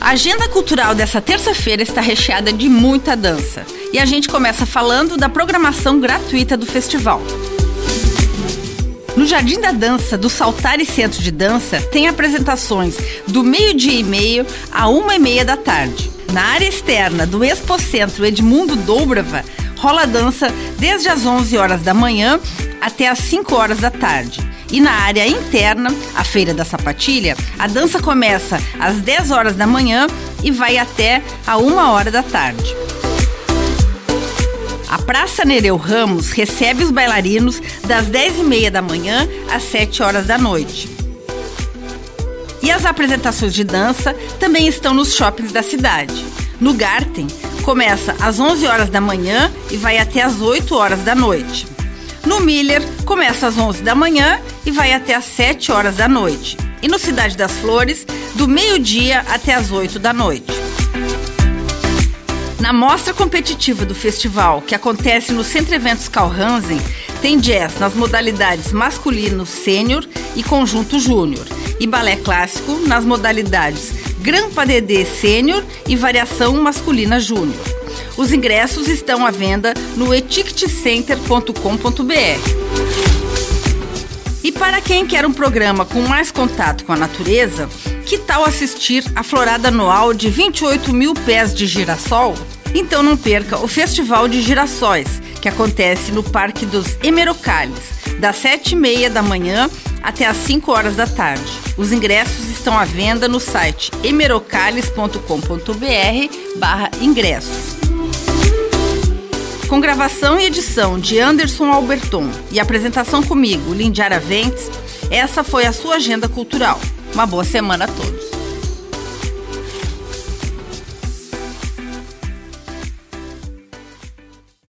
A agenda cultural dessa terça-feira está recheada de muita dança. E a gente começa falando da programação gratuita do festival. No Jardim da Dança do Saltar e Centro de Dança tem apresentações do meio-dia e meio a uma e meia da tarde. Na área externa do Expocentro Edmundo Doubrava rola dança desde as 11 horas da manhã até as 5 horas da tarde. E na área interna, a Feira da Sapatilha, a dança começa às 10 horas da manhã e vai até a 1 hora da tarde. A Praça Nereu Ramos recebe os bailarinos das 10h30 da manhã às 7 horas da noite. E as apresentações de dança também estão nos shoppings da cidade. No Garten, começa às 11 horas da manhã e vai até às 8 horas da noite. No Miller, começa às 11 da manhã e vai até às 7 horas da noite. E no Cidade das Flores, do meio-dia até às 8 da noite. Na mostra competitiva do festival, que acontece no Centro Eventos Calhansen, tem jazz nas modalidades masculino sênior e conjunto júnior, e balé clássico nas modalidades Gran Padedê sênior e variação masculina júnior. Os ingressos estão à venda no eticketcenter.com.br. E para quem quer um programa com mais contato com a natureza, que tal assistir a florada anual de 28 mil pés de girassol? Então não perca o Festival de Girassóis, que acontece no Parque dos Emerocales, das 7h30 da manhã até às 5 horas da tarde. Os ingressos estão à venda no site emerocales.com.br barra ingressos. Com gravação e edição de Anderson Alberton e apresentação comigo, Lindiara Ventes, essa foi a sua agenda cultural. Uma boa semana a todos.